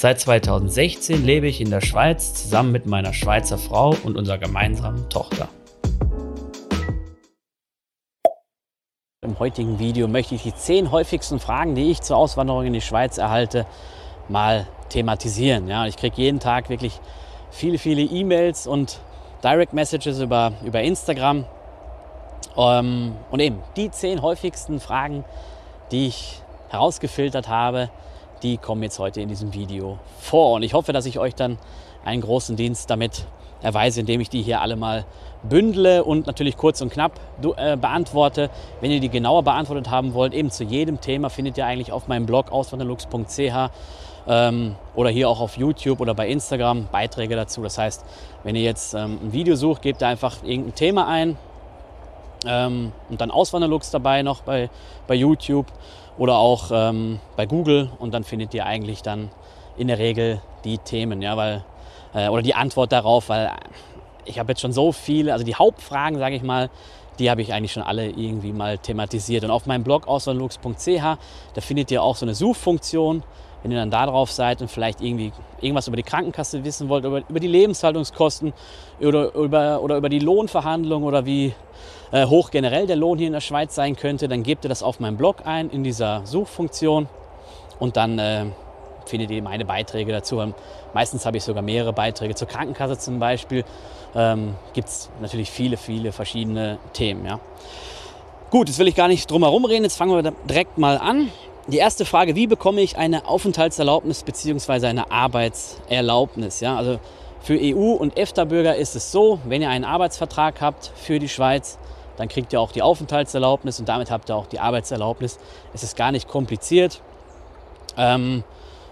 Seit 2016 lebe ich in der Schweiz zusammen mit meiner Schweizer Frau und unserer gemeinsamen Tochter. Im heutigen Video möchte ich die zehn häufigsten Fragen, die ich zur Auswanderung in die Schweiz erhalte, mal thematisieren. Ja, ich kriege jeden Tag wirklich viele, viele E-Mails und Direct Messages über, über Instagram. Ähm, und eben die zehn häufigsten Fragen, die ich herausgefiltert habe, die kommen jetzt heute in diesem Video vor. Und ich hoffe, dass ich euch dann einen großen Dienst damit erweise, indem ich die hier alle mal bündle und natürlich kurz und knapp äh, beantworte. Wenn ihr die genauer beantwortet haben wollt, eben zu jedem Thema findet ihr eigentlich auf meinem Blog auswanderlux.ch ähm, oder hier auch auf YouTube oder bei Instagram Beiträge dazu. Das heißt, wenn ihr jetzt ähm, ein Video sucht, gebt ihr einfach irgendein Thema ein ähm, und dann Auswanderlux dabei noch bei, bei YouTube oder auch ähm, bei Google und dann findet ihr eigentlich dann in der Regel die Themen, ja, weil äh, oder die Antwort darauf, weil ich habe jetzt schon so viele, also die Hauptfragen, sage ich mal, die habe ich eigentlich schon alle irgendwie mal thematisiert. Und auf meinem Blog auswanderlux.ch, da findet ihr auch so eine Suchfunktion. Wenn ihr dann da drauf seid und vielleicht irgendwie irgendwas über die Krankenkasse wissen wollt, über, über die Lebenshaltungskosten oder über, oder über die Lohnverhandlungen oder wie äh, hoch generell der Lohn hier in der Schweiz sein könnte, dann gebt ihr das auf meinem Blog ein in dieser Suchfunktion und dann äh, findet ihr meine Beiträge dazu. Meistens habe ich sogar mehrere Beiträge zur Krankenkasse zum Beispiel. Ähm, Gibt es natürlich viele, viele verschiedene Themen. Ja. Gut, jetzt will ich gar nicht drum herum reden. Jetzt fangen wir direkt mal an. Die erste Frage, wie bekomme ich eine Aufenthaltserlaubnis bzw. eine Arbeitserlaubnis? Ja, also für EU- und EFTA-Bürger ist es so, wenn ihr einen Arbeitsvertrag habt für die Schweiz, dann kriegt ihr auch die Aufenthaltserlaubnis und damit habt ihr auch die Arbeitserlaubnis. Es ist gar nicht kompliziert. Ähm,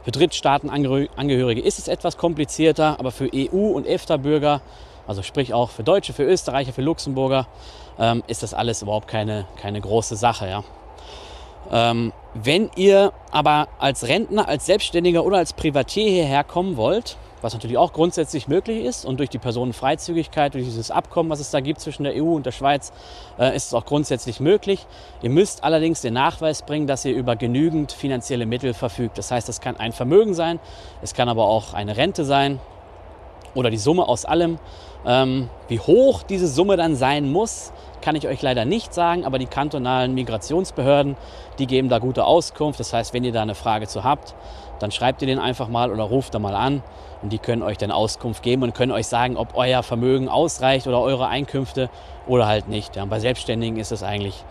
für Drittstaatenangehörige ist es etwas komplizierter, aber für EU- und EFTA-Bürger, also sprich auch für Deutsche, für Österreicher, für Luxemburger, ähm, ist das alles überhaupt keine, keine große Sache. Ja. Ähm, wenn ihr aber als Rentner, als Selbstständiger oder als Privatier hierher kommen wollt, was natürlich auch grundsätzlich möglich ist. Und durch die Personenfreizügigkeit, durch dieses Abkommen, was es da gibt zwischen der EU und der Schweiz, äh, ist es auch grundsätzlich möglich. Ihr müsst allerdings den Nachweis bringen, dass ihr über genügend finanzielle Mittel verfügt. Das heißt, das kann ein Vermögen sein, es kann aber auch eine Rente sein oder die Summe aus allem. Ähm, wie hoch diese Summe dann sein muss, kann ich euch leider nicht sagen, aber die kantonalen Migrationsbehörden, die geben da gute Auskunft. Das heißt, wenn ihr da eine Frage zu habt, dann schreibt ihr den einfach mal oder ruft da mal an und die können euch dann Auskunft geben und können euch sagen, ob euer Vermögen ausreicht oder eure Einkünfte oder halt nicht. Ja. Bei Selbstständigen ist es eigentlich,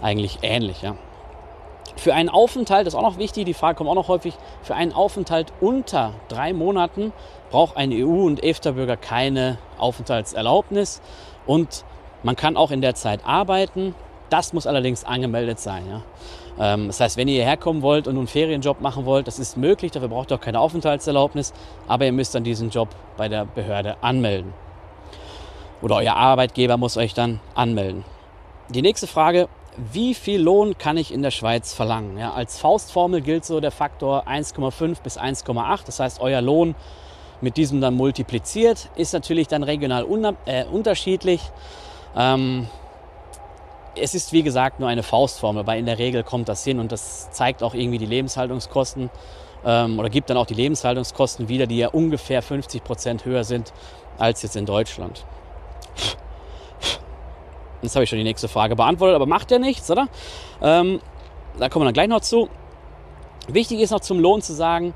eigentlich ähnlich. Ja. Für einen Aufenthalt, das ist auch noch wichtig, die Frage kommt auch noch häufig, für einen Aufenthalt unter drei Monaten braucht ein EU- und EFTA-Bürger keine Aufenthaltserlaubnis und man kann auch in der Zeit arbeiten. Das muss allerdings angemeldet sein. Ja. Ähm, das heißt, wenn ihr hierher kommen wollt und einen Ferienjob machen wollt, das ist möglich, dafür braucht ihr auch keine Aufenthaltserlaubnis, aber ihr müsst dann diesen Job bei der Behörde anmelden. Oder euer Arbeitgeber muss euch dann anmelden. Die nächste Frage, wie viel Lohn kann ich in der Schweiz verlangen? Ja, als Faustformel gilt so der Faktor 1,5 bis 1,8. Das heißt, euer Lohn mit diesem dann multipliziert, ist natürlich dann regional äh, unterschiedlich. Ähm, es ist wie gesagt nur eine Faustformel, aber in der Regel kommt das hin und das zeigt auch irgendwie die Lebenshaltungskosten ähm, oder gibt dann auch die Lebenshaltungskosten wieder, die ja ungefähr 50 Prozent höher sind als jetzt in Deutschland. Jetzt habe ich schon die nächste Frage beantwortet, aber macht ja nichts, oder? Ähm, da kommen wir dann gleich noch zu. Wichtig ist noch zum Lohn zu sagen,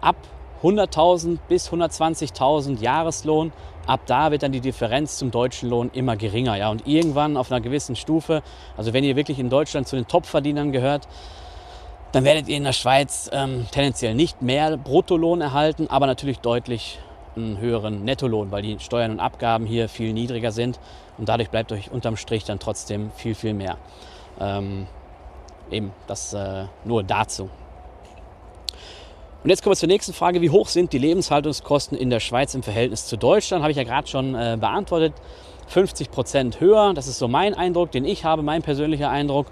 ab 100.000 bis 120.000 Jahreslohn ab da wird dann die Differenz zum deutschen Lohn immer geringer. Ja? Und irgendwann auf einer gewissen Stufe, also wenn ihr wirklich in Deutschland zu den Topverdienern gehört, dann werdet ihr in der Schweiz ähm, tendenziell nicht mehr Bruttolohn erhalten, aber natürlich deutlich einen höheren Nettolohn, weil die Steuern und Abgaben hier viel niedriger sind und dadurch bleibt euch unterm Strich dann trotzdem viel, viel mehr. Ähm, eben das äh, nur dazu. Und jetzt kommen wir zur nächsten Frage. Wie hoch sind die Lebenshaltungskosten in der Schweiz im Verhältnis zu Deutschland? Habe ich ja gerade schon äh, beantwortet. 50 Prozent höher. Das ist so mein Eindruck, den ich habe, mein persönlicher Eindruck.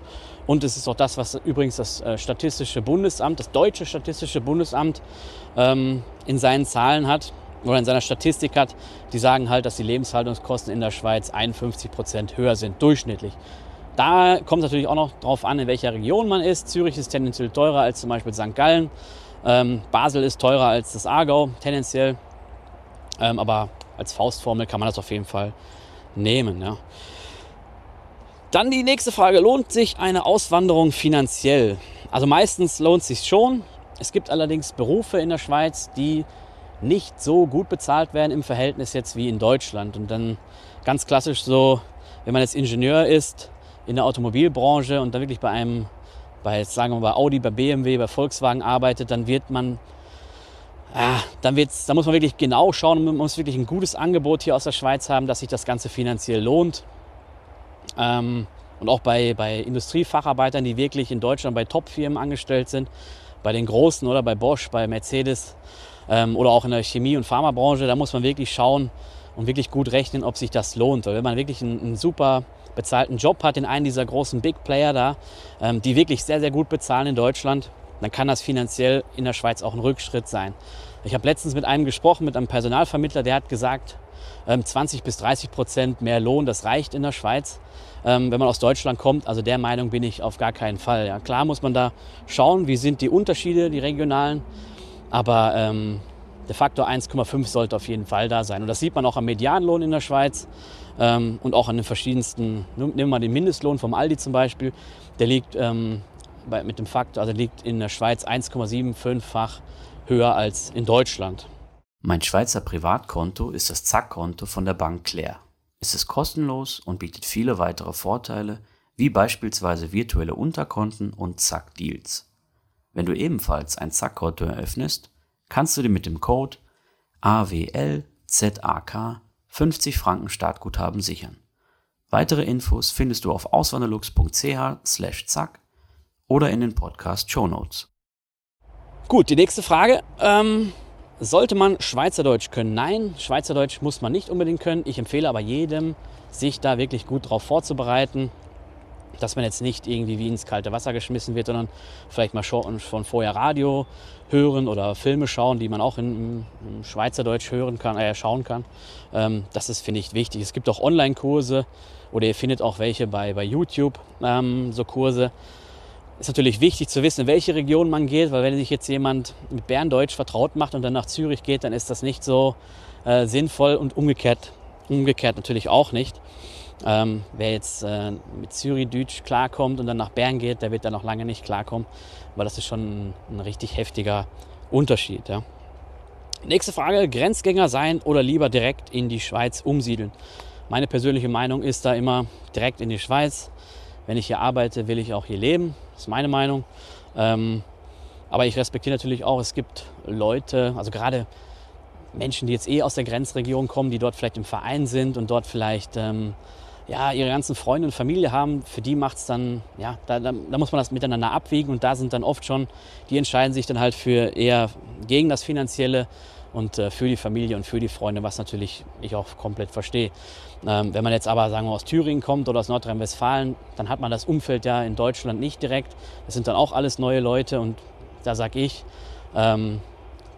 Und es ist auch das, was übrigens das äh, Statistische Bundesamt, das deutsche Statistische Bundesamt ähm, in seinen Zahlen hat oder in seiner Statistik hat. Die sagen halt, dass die Lebenshaltungskosten in der Schweiz 51 Prozent höher sind, durchschnittlich. Da kommt es natürlich auch noch darauf an, in welcher Region man ist. Zürich ist tendenziell teurer als zum Beispiel St. Gallen. Ähm, Basel ist teurer als das Aargau, tendenziell. Ähm, aber als Faustformel kann man das auf jeden Fall nehmen. Ja. Dann die nächste Frage, lohnt sich eine Auswanderung finanziell? Also meistens lohnt sich schon. Es gibt allerdings Berufe in der Schweiz, die nicht so gut bezahlt werden im Verhältnis jetzt wie in Deutschland. Und dann ganz klassisch so, wenn man jetzt Ingenieur ist in der Automobilbranche und dann wirklich bei einem, bei sagen wir mal Audi, bei BMW, bei Volkswagen arbeitet, dann wird man Ah, dann wird's, da muss man wirklich genau schauen, man muss wirklich ein gutes Angebot hier aus der Schweiz haben, dass sich das Ganze finanziell lohnt. Ähm, und auch bei, bei Industriefacharbeitern, die wirklich in Deutschland bei Top-Firmen angestellt sind, bei den Großen oder bei Bosch, bei Mercedes ähm, oder auch in der Chemie- und Pharmabranche, da muss man wirklich schauen und wirklich gut rechnen, ob sich das lohnt. Weil wenn man wirklich einen, einen super bezahlten Job hat in einem dieser großen Big Player da, ähm, die wirklich sehr, sehr gut bezahlen in Deutschland, dann kann das finanziell in der Schweiz auch ein Rückschritt sein. Ich habe letztens mit einem gesprochen, mit einem Personalvermittler, der hat gesagt, 20 ähm, bis 30 Prozent mehr Lohn, das reicht in der Schweiz, ähm, wenn man aus Deutschland kommt. Also der Meinung bin ich auf gar keinen Fall. Ja, klar muss man da schauen, wie sind die Unterschiede, die regionalen, aber ähm, der Faktor 1,5 sollte auf jeden Fall da sein. Und das sieht man auch am Medianlohn in der Schweiz ähm, und auch an den verschiedensten, nehmen wir mal den Mindestlohn vom Aldi zum Beispiel, der liegt ähm, bei, mit dem Faktor, also liegt in der Schweiz 1,75-fach höher als in Deutschland. Mein Schweizer Privatkonto ist das Zack-Konto von der Bank Claire. Es ist kostenlos und bietet viele weitere Vorteile, wie beispielsweise virtuelle Unterkonten und Zack-Deals. Wenn du ebenfalls ein Zack-Konto eröffnest, kannst du dir mit dem Code AWLZAK 50 Franken Startguthaben sichern. Weitere Infos findest du auf auswanderlux.ch/zack oder in den Podcast Show Notes. Gut, die nächste Frage. Ähm, sollte man Schweizerdeutsch können? Nein, Schweizerdeutsch muss man nicht unbedingt können. Ich empfehle aber jedem, sich da wirklich gut darauf vorzubereiten, dass man jetzt nicht irgendwie wie ins kalte Wasser geschmissen wird, sondern vielleicht mal schon von vorher Radio hören oder Filme schauen, die man auch in, in Schweizerdeutsch hören kann, äh, schauen kann. Ähm, das ist, finde ich, wichtig. Es gibt auch Online-Kurse oder ihr findet auch welche bei, bei YouTube, ähm, so Kurse ist natürlich wichtig zu wissen, in welche Region man geht, weil wenn sich jetzt jemand mit Berndeutsch vertraut macht und dann nach Zürich geht, dann ist das nicht so äh, sinnvoll und umgekehrt, umgekehrt natürlich auch nicht. Ähm, wer jetzt äh, mit Zürich-Deutsch klarkommt und dann nach Bern geht, der wird dann noch lange nicht klarkommen, weil das ist schon ein, ein richtig heftiger Unterschied. Ja. Nächste Frage, Grenzgänger sein oder lieber direkt in die Schweiz umsiedeln? Meine persönliche Meinung ist da immer direkt in die Schweiz. Wenn ich hier arbeite, will ich auch hier leben. Das ist meine Meinung. Ähm, aber ich respektiere natürlich auch, es gibt Leute, also gerade Menschen, die jetzt eh aus der Grenzregion kommen, die dort vielleicht im Verein sind und dort vielleicht ähm, ja, ihre ganzen Freunde und Familie haben, für die macht es dann, ja, da, da, da, muss man das miteinander abwägen und da sind dann oft schon, die entscheiden sich dann halt für eher gegen das Finanzielle und äh, für die Familie und für die Freunde, was natürlich ich auch komplett verstehe. Ähm, wenn man jetzt aber, sagen wir, aus Thüringen kommt oder aus Nordrhein-Westfalen, dann hat man das Umfeld ja in Deutschland nicht direkt. Das sind dann auch alles neue Leute und da sage ich, ähm,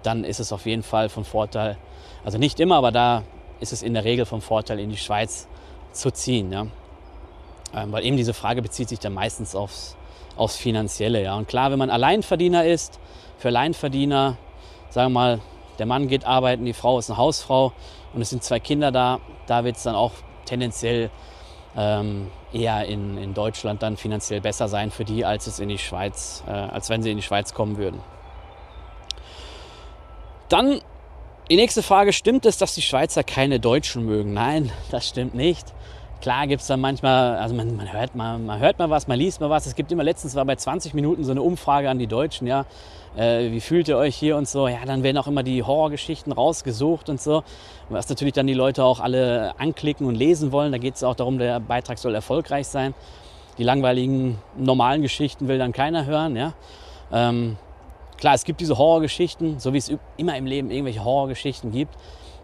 dann ist es auf jeden Fall von Vorteil, also nicht immer, aber da ist es in der Regel vom Vorteil, in die Schweiz zu ziehen. Ja? Ähm, weil eben diese Frage bezieht sich dann meistens aufs, aufs Finanzielle. Ja? Und klar, wenn man Alleinverdiener ist, für Alleinverdiener, sagen wir mal, der Mann geht arbeiten, die Frau ist eine Hausfrau und es sind zwei Kinder da, da wird es dann auch tendenziell ähm, eher in, in Deutschland dann finanziell besser sein für die, als es in die Schweiz, äh, als wenn sie in die Schweiz kommen würden. Dann die nächste Frage, stimmt es, dass die Schweizer keine Deutschen mögen? Nein, das stimmt nicht. Klar gibt es dann manchmal, also man, man, hört mal, man hört mal was, man liest mal was. Es gibt immer, letztens war bei 20 Minuten so eine Umfrage an die Deutschen, ja, äh, wie fühlt ihr euch hier und so. Ja, dann werden auch immer die Horrorgeschichten rausgesucht und so. Was natürlich dann die Leute auch alle anklicken und lesen wollen. Da geht es auch darum, der Beitrag soll erfolgreich sein. Die langweiligen, normalen Geschichten will dann keiner hören, ja. Ähm, Klar, es gibt diese Horrorgeschichten, so wie es immer im Leben irgendwelche Horrorgeschichten gibt.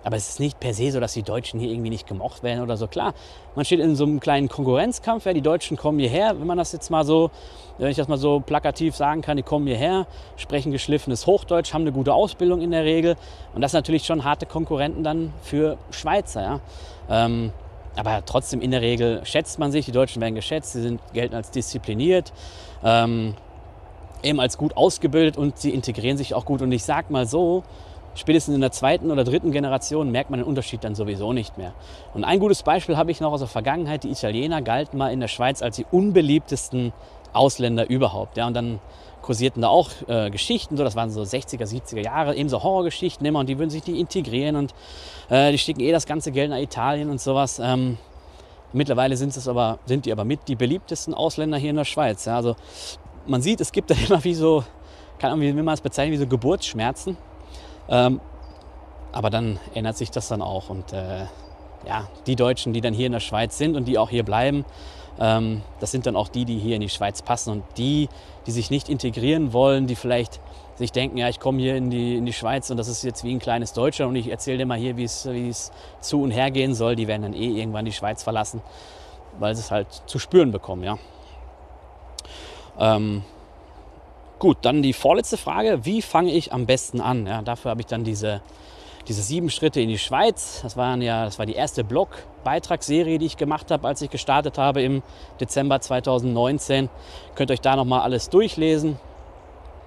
Aber es ist nicht per se so, dass die Deutschen hier irgendwie nicht gemocht werden oder so. Klar, man steht in so einem kleinen Konkurrenzkampf. Ja, die Deutschen kommen hierher, wenn man das jetzt mal so, wenn ich das mal so plakativ sagen kann, die kommen hierher, sprechen geschliffenes Hochdeutsch, haben eine gute Ausbildung in der Regel. Und das natürlich schon harte Konkurrenten dann für Schweizer. Ja. Ähm, aber trotzdem in der Regel schätzt man sich, die Deutschen werden geschätzt, sie sind, gelten als diszipliniert, ähm, eben als gut ausgebildet und sie integrieren sich auch gut. Und ich sag mal so, spätestens in der zweiten oder dritten Generation merkt man den Unterschied dann sowieso nicht mehr. Und ein gutes Beispiel habe ich noch aus der Vergangenheit. Die Italiener galten mal in der Schweiz als die unbeliebtesten Ausländer überhaupt. Ja, und dann kursierten da auch äh, Geschichten, so, das waren so 60er, 70er Jahre, eben so Horrorgeschichten immer und die würden sich nicht integrieren und äh, die schicken eh das ganze Geld nach Italien und sowas. Ähm, mittlerweile sind, es aber, sind die aber mit die beliebtesten Ausländer hier in der Schweiz. Ja, also man sieht, es gibt da immer wie so, kann man, wie man es bezeichnen, wie so Geburtsschmerzen. Ähm, aber dann ändert sich das dann auch. Und äh, ja, die Deutschen, die dann hier in der Schweiz sind und die auch hier bleiben, ähm, das sind dann auch die, die hier in die Schweiz passen. Und die, die sich nicht integrieren wollen, die vielleicht sich denken, ja, ich komme hier in die, in die Schweiz und das ist jetzt wie ein kleines Deutschland und ich erzähle dir mal hier, wie es zu und her gehen soll, die werden dann eh irgendwann die Schweiz verlassen, weil sie es halt zu spüren bekommen, ja. Ähm, Gut, dann die vorletzte Frage. Wie fange ich am besten an? Ja, dafür habe ich dann diese, diese sieben Schritte in die Schweiz. Das, waren ja, das war die erste Blog-Beitragsserie, die ich gemacht habe, als ich gestartet habe im Dezember 2019. Könnt euch da nochmal alles durchlesen.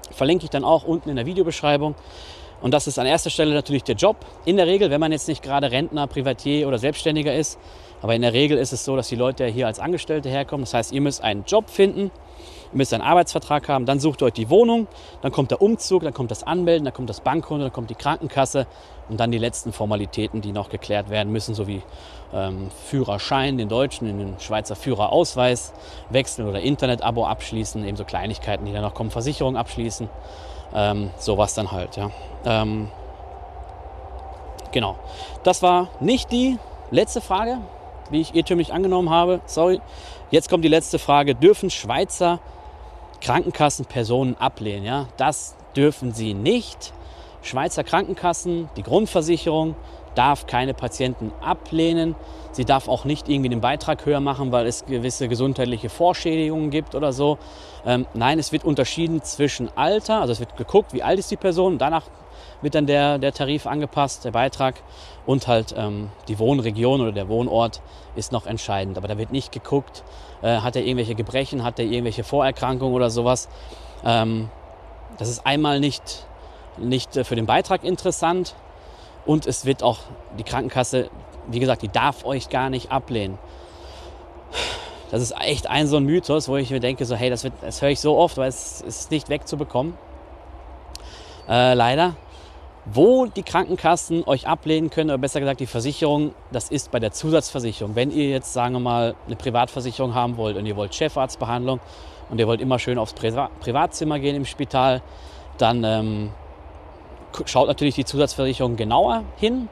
Verlinke ich dann auch unten in der Videobeschreibung. Und das ist an erster Stelle natürlich der Job. In der Regel, wenn man jetzt nicht gerade Rentner, Privatier oder Selbstständiger ist. Aber in der Regel ist es so, dass die Leute hier als Angestellte herkommen. Das heißt, ihr müsst einen Job finden Ihr müsst einen Arbeitsvertrag haben, dann sucht ihr euch die Wohnung, dann kommt der Umzug, dann kommt das Anmelden, dann kommt das Bankkonto, dann kommt die Krankenkasse und dann die letzten Formalitäten, die noch geklärt werden müssen, sowie ähm, Führerschein, den deutschen, den Schweizer Führerausweis wechseln oder Internetabo abschließen, ebenso Kleinigkeiten, die dann noch kommen, Versicherung abschließen, ähm, sowas dann halt. Ja. Ähm, genau, das war nicht die letzte Frage, wie ich irrtümlich angenommen habe. Sorry. Jetzt kommt die letzte Frage. Dürfen Schweizer Krankenkassen Personen ablehnen. Ja? Das dürfen sie nicht. Schweizer Krankenkassen, die Grundversicherung, darf keine Patienten ablehnen. Sie darf auch nicht irgendwie den Beitrag höher machen, weil es gewisse gesundheitliche Vorschädigungen gibt oder so. Ähm, nein, es wird unterschieden zwischen Alter, also es wird geguckt, wie alt ist die Person, danach wird dann der, der Tarif angepasst, der Beitrag und halt ähm, die Wohnregion oder der Wohnort ist noch entscheidend. Aber da wird nicht geguckt, äh, hat er irgendwelche Gebrechen, hat er irgendwelche Vorerkrankungen oder sowas. Ähm, das ist einmal nicht, nicht äh, für den Beitrag interessant und es wird auch die Krankenkasse, wie gesagt, die darf euch gar nicht ablehnen. Das ist echt ein so ein Mythos, wo ich mir denke, so hey, das, wird, das höre ich so oft, weil es ist nicht wegzubekommen. Äh, leider. Wo die Krankenkassen euch ablehnen können, oder besser gesagt die Versicherung, das ist bei der Zusatzversicherung. Wenn ihr jetzt, sagen wir mal, eine Privatversicherung haben wollt und ihr wollt Chefarztbehandlung und ihr wollt immer schön aufs Privatzimmer gehen im Spital, dann ähm, schaut natürlich die Zusatzversicherung genauer hin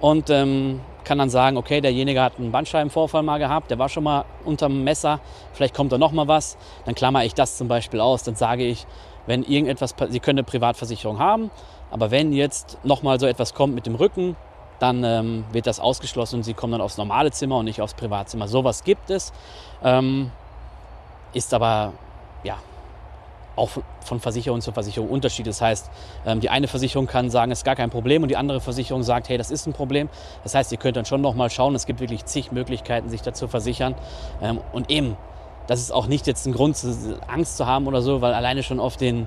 und ähm, kann dann sagen, okay, derjenige hat einen Bandscheibenvorfall mal gehabt, der war schon mal unterm Messer, vielleicht kommt da noch mal was, dann klammer ich das zum Beispiel aus, dann sage ich, wenn irgendetwas, Sie können eine Privatversicherung haben, aber wenn jetzt nochmal so etwas kommt mit dem Rücken, dann ähm, wird das ausgeschlossen und Sie kommen dann aufs normale Zimmer und nicht aufs Privatzimmer. Sowas gibt es, ähm, ist aber ja auch von Versicherung zu Versicherung Unterschied. Das heißt, ähm, die eine Versicherung kann sagen, es ist gar kein Problem und die andere Versicherung sagt, hey, das ist ein Problem. Das heißt, ihr könnt dann schon nochmal schauen. Es gibt wirklich zig Möglichkeiten, sich dazu versichern. Ähm, und eben, das ist auch nicht jetzt ein Grund, Angst zu haben oder so, weil alleine schon auf, den,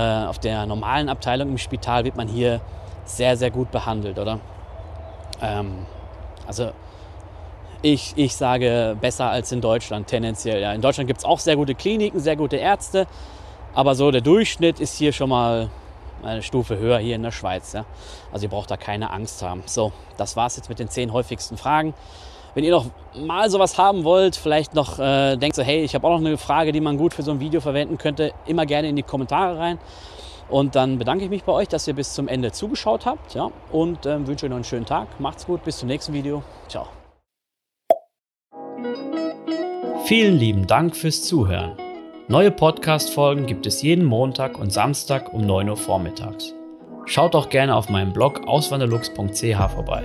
auf der normalen Abteilung im Spital wird man hier sehr, sehr gut behandelt, oder? Ähm, also ich, ich sage besser als in Deutschland tendenziell. Ja. In Deutschland gibt es auch sehr gute Kliniken, sehr gute Ärzte, aber so der Durchschnitt ist hier schon mal eine Stufe höher hier in der Schweiz. Ja. Also ihr braucht da keine Angst haben. So, das war es jetzt mit den zehn häufigsten Fragen. Wenn ihr noch mal sowas haben wollt, vielleicht noch äh, denkt so, hey, ich habe auch noch eine Frage, die man gut für so ein Video verwenden könnte, immer gerne in die Kommentare rein. Und dann bedanke ich mich bei euch, dass ihr bis zum Ende zugeschaut habt. Ja, und äh, wünsche euch noch einen schönen Tag. Macht's gut, bis zum nächsten Video. Ciao. Vielen lieben Dank fürs Zuhören. Neue Podcast-Folgen gibt es jeden Montag und Samstag um 9 Uhr vormittags. Schaut auch gerne auf meinem Blog auswanderlux.ch vorbei.